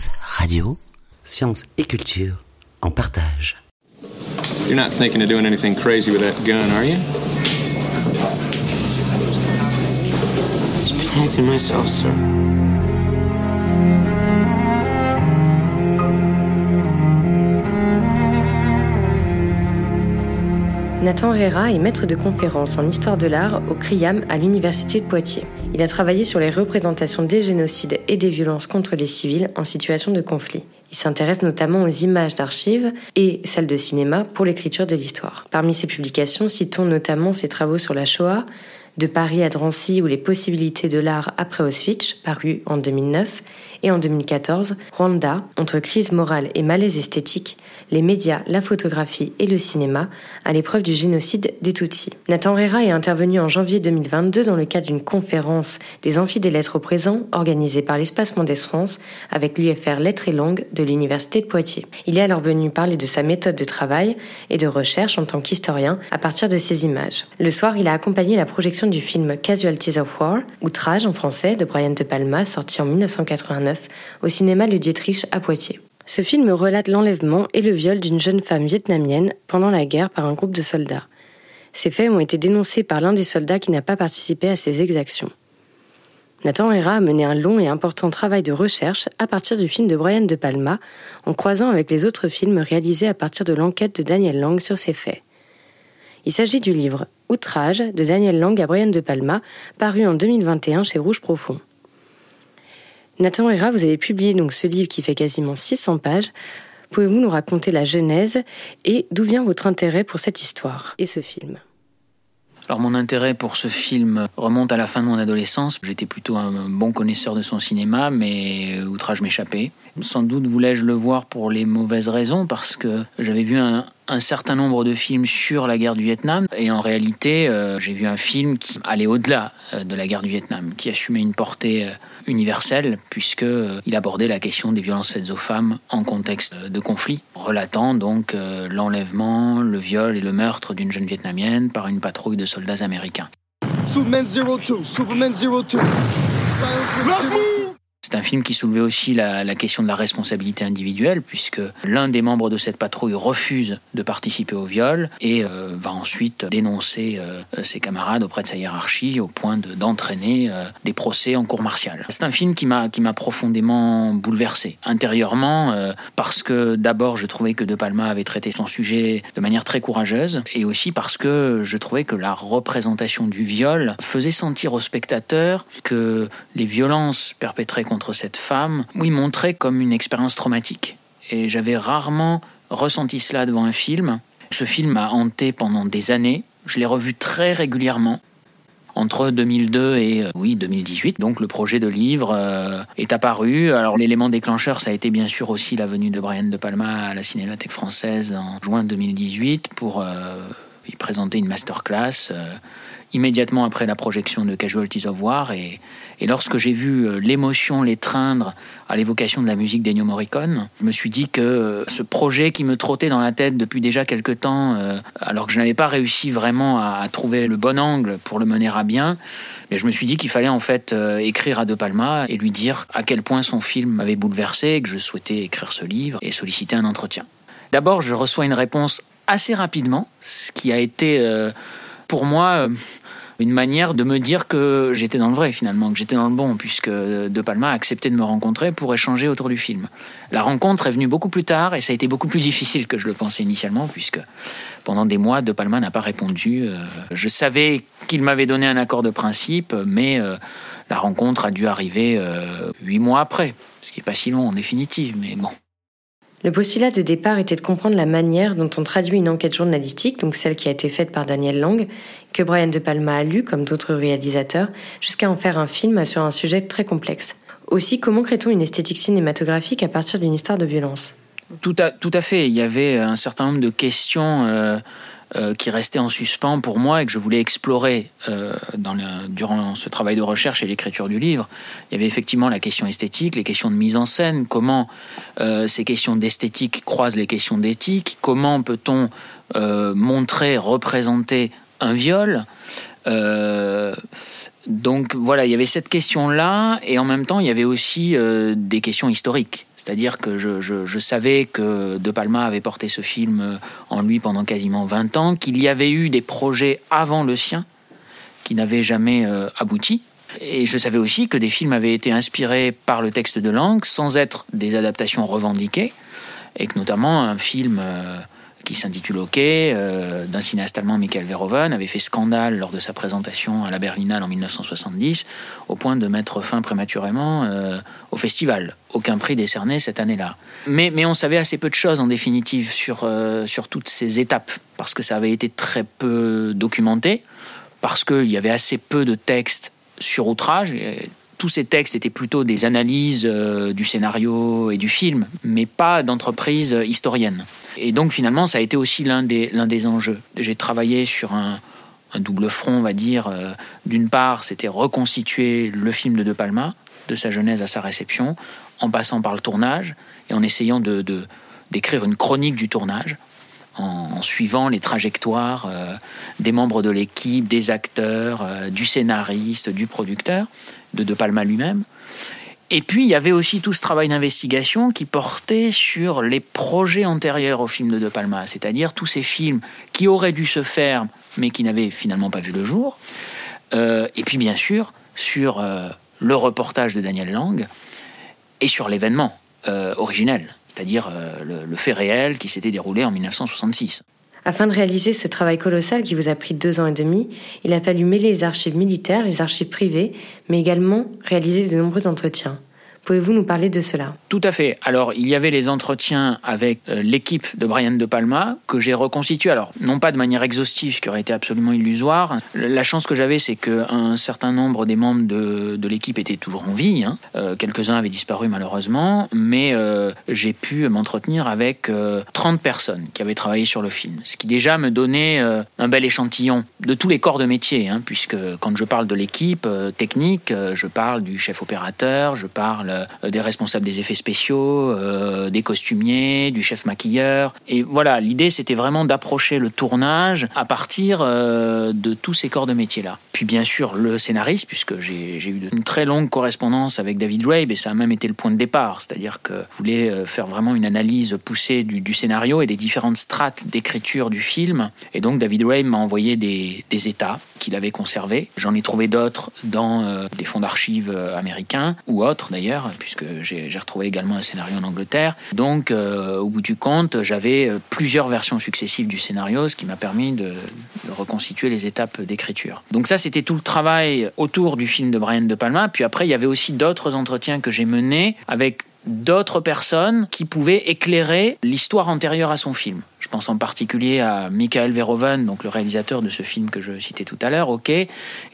Rêve Radio. Science et culture en partage. You're not thinking of doing anything crazy with that gun, are you? Just protecting myself, sir. Nathan Herrera est maître de conférences en histoire de l'art au CRIAM à l'Université de Poitiers. Il a travaillé sur les représentations des génocides et des violences contre les civils en situation de conflit. Il s'intéresse notamment aux images d'archives et celles de cinéma pour l'écriture de l'histoire. Parmi ses publications, citons notamment ses travaux sur la Shoah, de Paris à Drancy ou les possibilités de l'art après Auschwitz, paru en 2009, et en 2014, Rwanda, entre crise morale et malaise esthétique, les médias, la photographie et le cinéma à l'épreuve du génocide des Tutsis. Nathan Rera est intervenu en janvier 2022 dans le cadre d'une conférence des amphis des lettres au présent organisée par l'Espace Mondes France avec l'UFR Lettres et Langues de l'Université de Poitiers. Il est alors venu parler de sa méthode de travail et de recherche en tant qu'historien à partir de ces images. Le soir, il a accompagné la projection du film Casualties of War, Outrage en français, de Brian De Palma, sorti en 1989 au cinéma Le Dietrich à Poitiers. Ce film relate l'enlèvement et le viol d'une jeune femme vietnamienne pendant la guerre par un groupe de soldats. Ces faits ont été dénoncés par l'un des soldats qui n'a pas participé à ces exactions. Nathan Hera a mené un long et important travail de recherche à partir du film de Brian De Palma, en croisant avec les autres films réalisés à partir de l'enquête de Daniel Lang sur ces faits. Il s'agit du livre Outrage de Daniel Lang à Brian De Palma, paru en 2021 chez Rouge Profond. Nathan Hera, vous avez publié donc ce livre qui fait quasiment 600 pages. Pouvez-vous nous raconter la genèse et d'où vient votre intérêt pour cette histoire et ce film? Alors mon intérêt pour ce film remonte à la fin de mon adolescence. J'étais plutôt un bon connaisseur de son cinéma, mais Outrage m'échappait. Sans doute voulais-je le voir pour les mauvaises raisons, parce que j'avais vu un, certain nombre de films sur la guerre du Vietnam, et en réalité, euh, j'ai vu un film qui allait au-delà euh, de la guerre du Vietnam, qui assumait une portée euh, universelle, puisqu'il abordait la question des violences faites aux femmes en contexte de conflit, relatant donc l'enlèvement, le viol et le meurtre d'une jeune vietnamienne par une patrouille de soldats américains. Superman 02, Superman 02. C'est un film qui soulevait aussi la, question de la responsabilité individuelle, puisque l'un des membres de cette patrouille refuse de participer au viol et euh, va ensuite dénoncer euh, ses camarades auprès de sa hiérarchie au point d'entraîner euh, des procès en cour martiale. C'est un film qui m'a profondément bouleversé intérieurement parce que d'abord je trouvais que De Palma avait traité son sujet de manière très courageuse et aussi parce que je trouvais que la représentation du viol faisait sentir au spectateur que les violences perpétrées contre cette femme, oui, montrait comme une expérience traumatique. Et j'avais rarement ressenti cela devant un film. Ce film m'a hanté pendant des années. Je l'ai revu très régulièrement entre 2002 et euh, oui 2018. Donc le projet de livre euh, est apparu. Alors l'élément déclencheur, ça a été bien sûr aussi la venue de Brian De Palma à la Cinémathèque française en juin 2018 pour euh, y présenter une masterclass immédiatement après la projection de Casualties of War. Et, lorsque j'ai vu euh, l'émotion l'étreindre à l'évocation de la musique d'Ennio Morricone, je me suis dit que euh, ce projet qui me trottait dans la tête depuis déjà quelque temps, euh, alors que je n'avais pas réussi vraiment à, trouver le bon angle pour le mener à bien, mais je me suis dit qu'il fallait en fait écrire à De Palma et lui dire à quel point son film m'avait bouleversé, que je souhaitais écrire ce livre et solliciter un entretien. D'abord, je reçois une réponse assez rapidement, ce qui a été pour moi une manière de me dire que j'étais dans le vrai finalement, que j'étais dans le bon, puisque De Palma a accepté de me rencontrer pour échanger autour du film. La rencontre est venue beaucoup plus tard et ça a été beaucoup plus difficile que je le pensais initialement, puisque pendant des mois, De Palma n'a pas répondu. Euh, je savais qu'il m'avait donné un accord de principe, mais euh, la rencontre a dû arriver euh, huit mois après, ce qui n'est pas si long en définitive, mais bon. Le postulat de départ était de comprendre la manière dont on traduit une enquête journalistique, donc celle qui a été faite par Daniel Lang, que Brian De Palma a lu comme d'autres réalisateurs, jusqu'à en faire un film sur un sujet très complexe. Aussi, comment crée-t-on une esthétique cinématographique à partir d'une histoire de violence? Tout à, tout à fait. Il y avait un certain nombre de questions euh, euh, qui restait en suspens pour moi et que je voulais explorer euh, durant ce travail de recherche et l'écriture du livre. Il y avait effectivement la question esthétique, les questions de mise en scène, comment euh, ces questions d'esthétique croisent les questions d'éthique, comment peut-on montrer, représenter un viol. donc voilà, il y avait cette question-là, et en même temps, il y avait aussi des questions historiques C'est-à-dire que je, savais que De Palma avait porté ce film en lui pendant quasiment 20 ans, qu'il y avait eu des projets avant le sien qui n'avaient jamais abouti. Et je savais aussi que des films avaient été inspirés par le texte de langue sans être des adaptations revendiquées, et que notamment un film qui s'intitule OK, euh, d'un cinéaste allemand, Michael Verhoeven, avait fait scandale lors de sa présentation à la Berlinale en 1970, au point de mettre fin prématurément euh, au festival. Aucun prix décerné cette année-là. Mais, mais on savait assez peu de choses en définitive sur, euh, sur toutes ces étapes, parce que ça avait été très peu documenté, parce qu'il y avait assez peu de textes sur outrage tous ces textes étaient plutôt des analyses euh, du scénario et du film, mais pas d'entreprise historienne. Et donc finalement, ça a été aussi l'un des, des enjeux. J'ai travaillé sur un, double front, on va dire. Euh, d'une part, c'était reconstituer le film de De Palma, de sa genèse à sa réception, en passant par le tournage et en essayant de, d'écrire une chronique du tournage, en, suivant les trajectoires euh, des membres de l'équipe, des acteurs, du scénariste, du producteur de De Palma lui-même. Et puis, il y avait aussi tout ce travail d'investigation qui portait sur les projets antérieurs au film de De Palma, c'est-à-dire tous ces films qui auraient dû se faire, mais qui n'avaient finalement pas vu le jour. Euh, et puis, bien sûr, sur euh, le reportage de Daniel Lang et sur l'événement euh, originel, c'est-à-dire le fait réel qui s'était déroulé en 1966. Afin de réaliser ce travail colossal qui vous a pris deux ans et demi, il a fallu mêler les archives militaires, les archives privées, mais également réaliser de nombreux entretiens. Pouvez-vous nous parler de cela? Tout à fait. Alors, il y avait les entretiens avec euh, l'équipe de Brian De Palma que j'ai reconstitué. Alors, non pas de manière exhaustive, ce qui aurait été absolument illusoire. La chance que j'avais, c'est qu'un certain nombre des membres de, l'équipe étaient toujours en vie. Hein. Euh, quelques-uns avaient disparu malheureusement, mais euh, j'ai pu m'entretenir avec 30 personnes qui avaient travaillé sur le film. Ce qui déjà me donnait un bel échantillon de tous les corps de métier, hein, puisque quand je parle de l'équipe technique, je parle du chef opérateur, je parle euh, des responsables des effets spéciaux, euh, des costumiers, du chef maquilleur. Et voilà, l'idée c'était vraiment d'approcher le tournage à partir euh, de tous ces corps de métier-là. Puis bien sûr le scénariste, puisque j'ai eu une très longue correspondance avec David Rabe et ça a même été le point de départ. C'est-à-dire que je voulais faire vraiment une analyse poussée du, scénario et des différentes strates d'écriture du film. Et donc David Rabe m'a envoyé des, des états qu'il avait conservés. J'en ai trouvé d'autres dans des fonds d'archives américains ou autres d'ailleurs puisque j'ai retrouvé également un scénario en Angleterre. Donc, euh, au bout du compte, j'avais euh, plusieurs versions successives du scénario, ce qui m'a permis de, de, reconstituer les étapes d'écriture. Donc ça, c'était tout le travail autour du film de Brian De Palma. Puis après, il y avait aussi d'autres entretiens que j'ai menés avec d'autres personnes qui pouvaient éclairer l'histoire antérieure à son film. Je pense en particulier à Michael Verhoeven, donc le réalisateur de ce film que je citais tout à l'heure, OK, et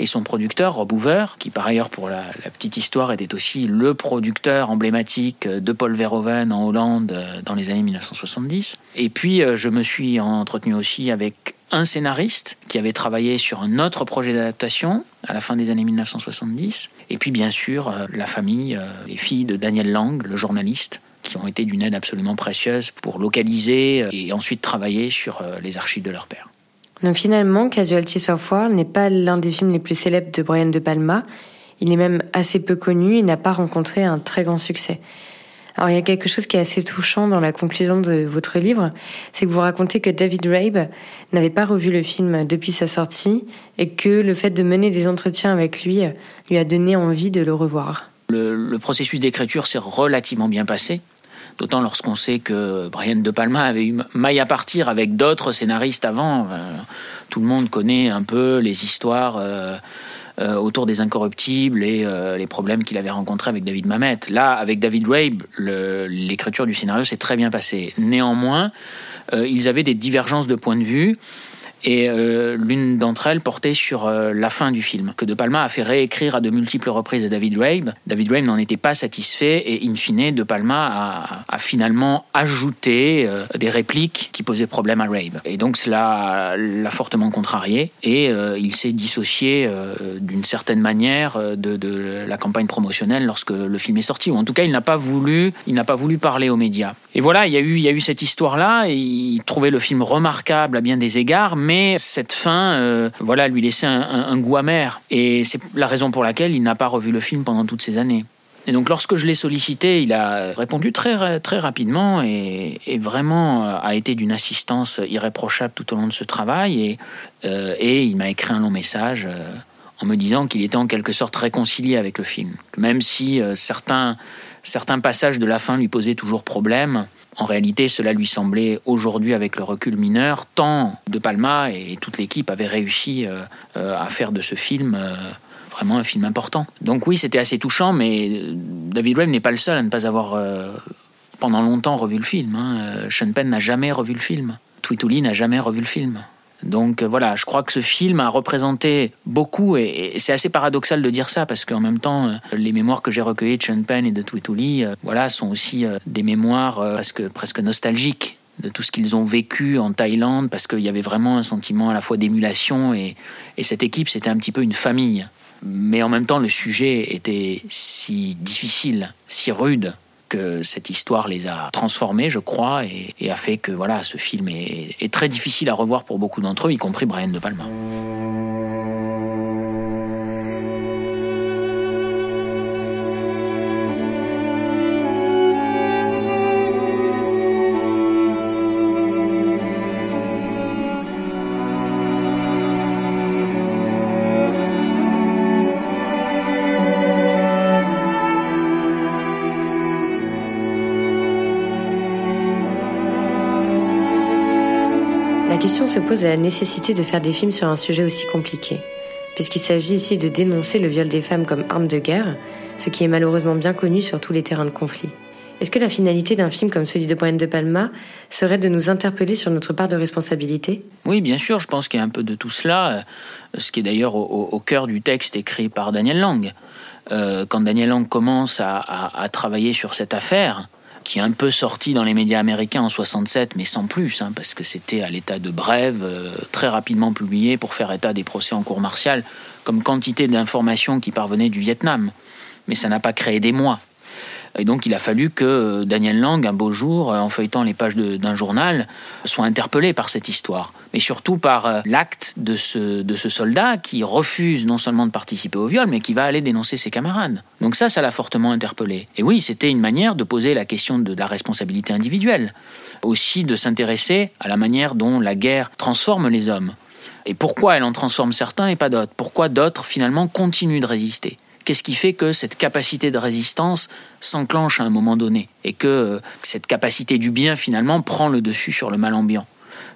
son producteur Rob Hoover, qui par ailleurs pour la, petite histoire était aussi le producteur emblématique de Paul Verhoeven en Hollande euh, dans les années 1970. Et puis euh, je me suis entretenu aussi avec un scénariste qui avait travaillé sur un autre projet d'adaptation à la fin des années 1970. Et puis bien sûr euh, la famille, euh, les filles de Daniel Lang, le journaliste, qui ont été d'une aide absolument précieuse pour localiser euh, et ensuite travailler sur les archives de leur père. Donc finalement, Casualty of War n'est pas l'un des films les plus célèbres de Brian De Palma. Il est même assez peu connu et n'a pas rencontré un très grand succès. Alors il y a quelque chose qui est assez touchant dans la conclusion de votre livre, c'est que vous racontez que David Rabe n'avait pas revu le film depuis sa sortie et que le fait de mener des entretiens avec lui lui a donné envie de le revoir. Le, processus d'écriture s'est relativement bien passé. D'autant lorsqu'on sait que Brian De Palma avait eu maille à partir avec d'autres scénaristes avant. Euh, tout le monde connaît un peu les histoires euh, euh, autour des incorruptibles et euh, les problèmes qu'il avait rencontrés avec David Mamet. Là, avec David Rabe, l'écriture du scénario s'est très bien passée. Néanmoins, euh, ils avaient des divergences de points de vue et euh, l'une d'entre elles portait sur euh, la fin du film, que De Palma a fait réécrire à de multiples reprises à David Rabe. David Rabe n'en était pas satisfait et in fine, De Palma a, finalement ajouté euh, des répliques qui posaient problème à Rabe. Et donc cela l'a fortement contrarié et il s'est dissocié d'une certaine manière de, la campagne promotionnelle lorsque le film est sorti. Ou en tout cas, il n'a pas voulu, pas voulu parler aux médias. Et voilà, il y a eu, il y a eu cette histoire-là. Il trouvait le film remarquable à bien des égards, mais cette fin, euh, voilà, lui laissait un, goût amer. Et c'est la raison pour laquelle il n'a pas revu le film pendant toutes ces années. Et donc lorsque je l'ai sollicité, il a répondu très, très rapidement et, vraiment euh, a été d'une assistance irréprochable tout au long de ce travail. Et, euh, il m'a écrit un long message en me disant qu'il était en quelque sorte réconcilié avec le film. Même si certains, certains passages de la fin lui posaient toujours problème, en réalité, cela lui semblait aujourd'hui, avec le recul mineur, tant De Palma et toute l'équipe avaient réussi à faire de ce film vraiment un film important. Donc oui, c'était assez touchant, mais euh, David Webb n'est pas le seul à ne pas avoir euh, pendant longtemps revu le film. Hein. Euh, Sean Penn n'a jamais revu le film. Tweetuli n'a jamais revu le film. Donc voilà, je crois que ce film a représenté beaucoup, et, c'est assez paradoxal de dire ça, parce qu'en même temps, les mémoires que j'ai recueillies de Sean Penn et de Tweetuli, voilà, sont aussi des mémoires presque, presque nostalgiques de tout ce qu'ils ont vécu en Thaïlande, parce qu'il y avait vraiment un sentiment à la fois d'émulation, et cette équipe, c'était un petit peu une famille. Mais en même temps, le sujet était si difficile, si rude, que cette histoire les a transformés, je crois, et, a fait que voilà, ce film est, est très difficile à revoir pour beaucoup d'entre eux, y compris Brian De Palma. Se pose à la nécessité de faire des films sur un sujet aussi compliqué, puisqu'il s'agit ici de dénoncer le viol des femmes comme arme de guerre, ce qui est malheureusement bien connu sur tous les terrains de conflit. Est-ce que la finalité d'un film comme celui de Brian De Palma serait de nous interpeller sur notre part de responsabilité? Oui, bien sûr, je pense qu'il y a un peu de tout cela, euh, ce qui est d'ailleurs au, cœur du texte écrit par Daniel Lang. Euh, quand Daniel Lang commence à travailler sur cette affaire, qui est un peu sorti dans les médias américains en 67, mais sans plus, hein, parce que c'était à l'état de brève, euh, très rapidement publié pour faire état des procès en cour martiale, comme quantité d'informations qui parvenaient du Vietnam. Mais ça n'a pas créé des mois. Et donc il a fallu que euh, Daniel Lang, un beau jour, euh, en feuilletant les pages d'un journal, soit interpellé par cette histoire. Mais surtout par euh, l'acte de ce, de ce soldat qui refuse non seulement de participer au viol, mais qui va aller dénoncer ses camarades. Donc ça, ça l'a fortement interpellé. Et oui, c'était une manière de poser la question de la responsabilité individuelle. Aussi de s'intéresser à la manière dont la guerre transforme les hommes. Et pourquoi elle en transforme certains et pas d'autres? Pourquoi d'autres finalement continuent de résister? Qu'est-ce qui fait que cette capacité de résistance s'enclenche à un moment donné et que euh, cette capacité du bien finalement prend le dessus sur le mal ambiant?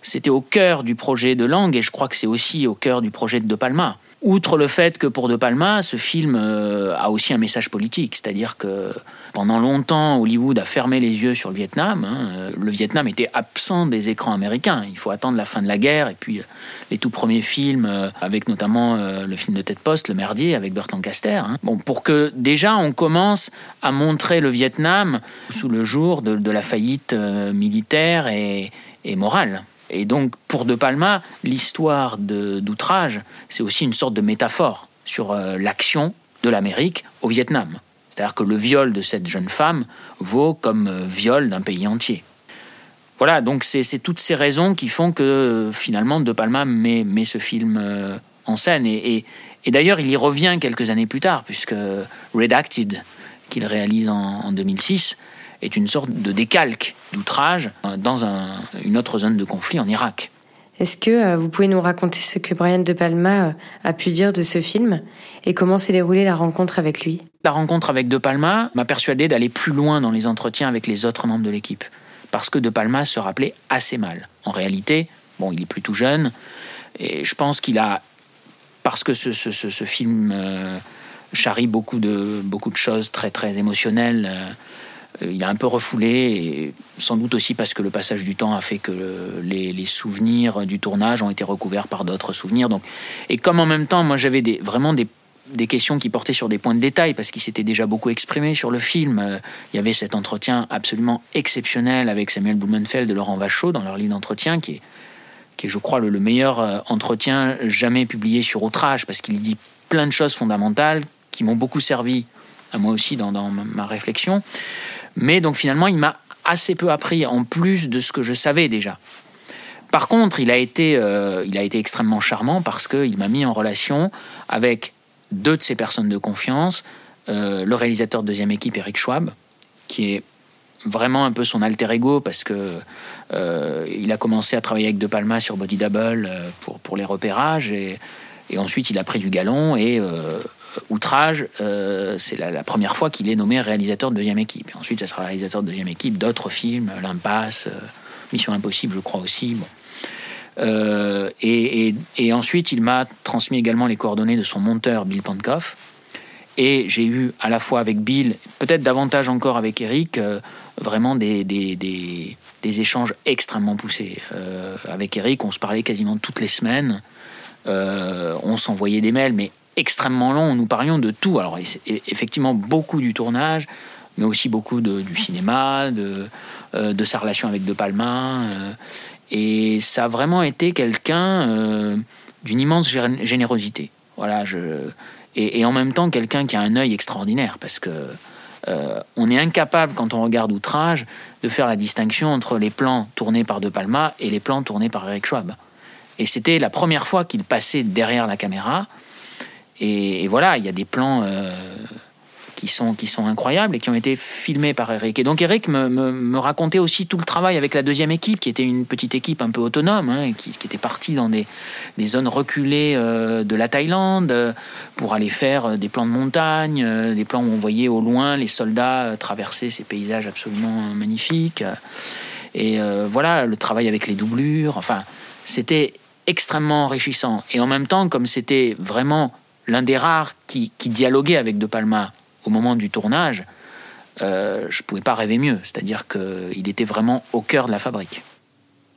C'était au cœur du projet de Langue et je crois que c'est aussi au cœur du projet de De Palma. Outre le fait que pour De Palma, ce film euh, a aussi un message politique, c'est-à-dire que pendant longtemps, Hollywood a fermé les yeux sur le Vietnam. Hein. Euh, le Vietnam était absent des écrans américains. Il faut attendre la fin de la guerre et puis euh, les tout premiers films, avec notamment le film de Ted Post, Le Merdier, avec Burt Lancaster. Hein. Bon, pour que déjà on commence à montrer le Vietnam sous le jour de, la faillite militaire et morale. Et donc, pour De Palma, l'histoire d'outrage, c'est aussi une sorte de métaphore sur euh, l'action de l'Amérique au Vietnam. C'est-à-dire que le viol de cette jeune femme vaut comme euh, viol d'un pays entier. Voilà, donc c'est toutes ces raisons qui font que finalement De Palma met, ce film euh, en scène. Et, d'ailleurs, il y revient quelques années plus tard, puisque Redacted, qu'il réalise en, en 2006, est une sorte de décalque d'outrage dans une autre zone de conflit en Irak. Est-ce que euh, vous pouvez nous raconter ce que Brian De Palma euh, a pu dire de ce film et comment s'est déroulée la rencontre avec lui? La rencontre avec De Palma m'a persuadé d'aller plus loin dans les entretiens avec les autres membres de l'équipe. Parce que De Palma se rappelait assez mal. En réalité, bon, il est plutôt jeune et je pense qu'il a, parce que ce, ce, film euh, charrie beaucoup de, beaucoup de choses très très émotionnelles. Euh, il a un peu refoulé, sans doute aussi parce que le passage du temps a fait que les, souvenirs du tournage ont été recouverts par d'autres souvenirs. Donc, et comme en même temps, moi j'avais vraiment des, questions qui portaient sur des points de détail, parce qu'il s'était déjà beaucoup exprimé sur le film. Euh, il y avait cet entretien absolument exceptionnel avec Samuel Blumenfeld et Laurent Vachaud dans leur ligne d'entretien, qui est, qui est, je crois, le, meilleur euh, entretien jamais publié sur Outrage, parce qu'il dit plein de choses fondamentales qui m'ont beaucoup servi à moi aussi dans ma réflexion. Mais donc finalement, il m'a assez peu appris en plus de ce que je savais déjà. Par contre, il a été, euh, il a été extrêmement charmant parce qu'il m'a mis en relation avec deux de ses personnes de confiance, le réalisateur de deuxième équipe, Eric Schwab, qui est vraiment un peu son alter ego parce que il a commencé à travailler avec De Palma sur Body Double pour, pour les repérages et, et ensuite il a pris du galon et Outrage, euh, c'est la, première fois qu'il est nommé réalisateur de deuxième équipe. Ensuite, ça sera réalisateur de deuxième équipe d'autres films, L'Impasse, euh, Mission Impossible, je crois aussi. Euh, et, ensuite, il m'a transmis également les coordonnées de son monteur, Bill Pankoff. Et j'ai eu à la fois avec Bill, peut-être davantage encore avec Eric, vraiment des, échanges extrêmement poussés. avec Eric, on se parlait quasiment toutes les semaines. on s'envoyait des mails, mais extrêmement long. Nous parlions de tout. Alors, effectivement, beaucoup du tournage, mais aussi beaucoup du cinéma, de, euh, de, sa relation avec De Palma. Euh, et ça a vraiment été quelqu'un euh, d'une immense générosité. Voilà, je, et, en même temps, quelqu'un qui a un œil extraordinaire, parce que on est incapable, quand on regarde Outrage, de faire la distinction entre les plans tournés par De Palma et les plans tournés par Eric Schwab. Et c'était la première fois qu'il passait derrière la caméra et, voilà, il y a des plans euh, qui, sont, qui sont incroyables et qui ont été filmés par Eric. Et donc Eric me, racontait aussi tout le travail avec la deuxième équipe, qui était une petite équipe un peu autonome, hein, qui, était partie dans des, des zones reculées euh, de la Thaïlande euh, pour aller faire des plans de montagne, des plans où on voyait au loin les soldats traverser ces paysages absolument magnifiques. Et voilà, le travail avec les doublures, enfin, c'était extrêmement enrichissant. Et en même temps, comme c'était vraiment l'un des rares qui, dialoguait avec De Palma au moment du tournage, euh, je ne pouvais pas rêver mieux. C'est-à-dire qu'il était vraiment au cœur de la fabrique.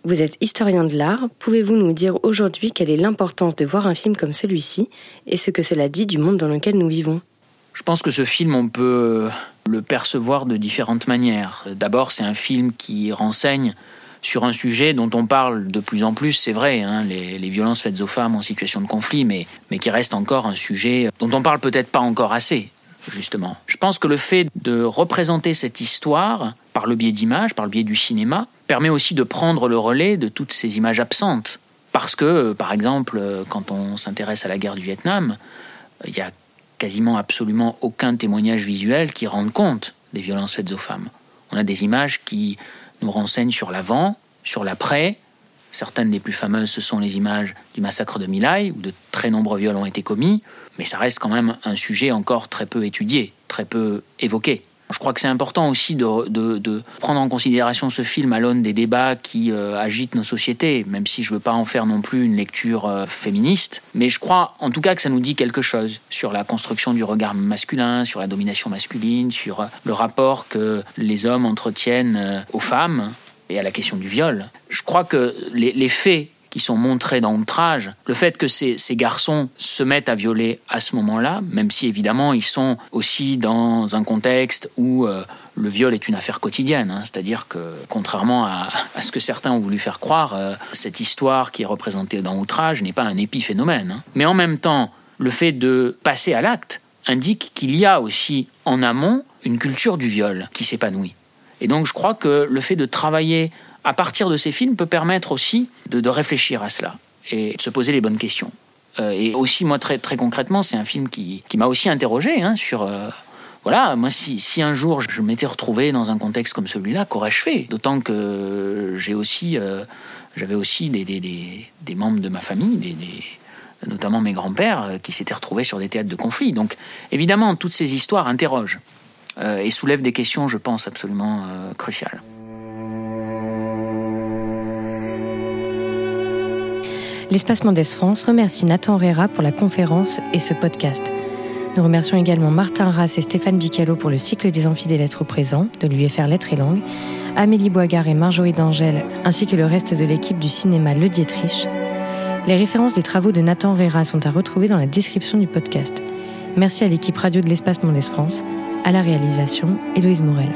Vous êtes historien de l'art. Pouvez-vous nous dire aujourd'hui quelle est l'importance de voir un film comme celui-ci et ce que cela dit du monde dans lequel nous vivons? Je pense que ce film, on peut le percevoir de différentes manières. D'abord, c'est un film qui renseigne sur un sujet dont on parle de plus en plus, c'est vrai, hein, les, violences faites aux femmes en situation de conflit, mais, mais qui reste encore un sujet dont on parle peut-être pas encore assez, justement. Je pense que le fait de représenter cette histoire par le biais d'images, par le biais du cinéma, permet aussi de prendre le relais de toutes ces images absentes. Parce que, par exemple, quand on s'intéresse à la guerre du Vietnam, il y a quasiment absolument aucun témoignage visuel qui rende compte des violences faites aux femmes. On a des images qui nous renseigne sur l'avant, sur l'après. Certaines des plus fameuses, ce sont les images du massacre de Milai, où de très nombreux viols ont été commis, mais ça reste quand même un sujet encore très peu étudié, très peu évoqué. Je crois que c'est important aussi de, prendre en considération ce film à l'aune des débats qui euh, agitent nos sociétés, même si je ne veux pas en faire non plus une lecture euh, féministe. Mais je crois en tout cas que ça nous dit quelque chose sur la construction du regard masculin, sur la domination masculine, sur euh, le rapport que les hommes entretiennent aux femmes et à la question du viol. Je crois que les faits qui sont montrés dans Outrage, le fait que ces, garçons se mettent à violer à ce moment-là, même si évidemment ils sont aussi dans un contexte où euh, le viol est une affaire quotidienne, hein. c'est-à-dire que contrairement à, ce que certains ont voulu faire croire, euh, cette histoire qui est représentée dans Outrage n'est pas un épiphénomène. Hein. Mais en même temps, le fait de passer à l'acte indique qu'il y a aussi en amont une culture du viol qui s'épanouit. Et donc je crois que le fait de travailler à partir de ces films, peut permettre aussi de, réfléchir à cela et de se poser les bonnes questions. Euh, et aussi, moi, très, très concrètement, c'est un film qui, m'a aussi interrogé hein, sur... Euh, voilà, moi, si, un jour je m'étais retrouvé dans un contexte comme celui-là, qu'aurais-je fait? D'autant que j'ai aussi, euh, j'avais aussi des, des, des, membres de ma famille, des, notamment mes grands-pères, qui s'étaient retrouvés sur des théâtres de conflit. Donc, évidemment, toutes ces histoires interrogent et soulèvent des questions, je pense, absolument cruciales. L'Espace Mendes France remercie Nathan Herrera pour la conférence et ce podcast. Nous remercions également Martin Rass et Stéphane Bicalo pour le cycle des amphis lettres présents de l'UFR Lettres et Langues, Amélie Boigard et Marjorie d'Angèle, ainsi que le reste de l'équipe du cinéma Le Dietrich. Les références des travaux de Nathan Herrera sont à retrouver dans la description du podcast. Merci à l'équipe radio de l'Espace Mendes France, à la réalisation, Héloïse Morel.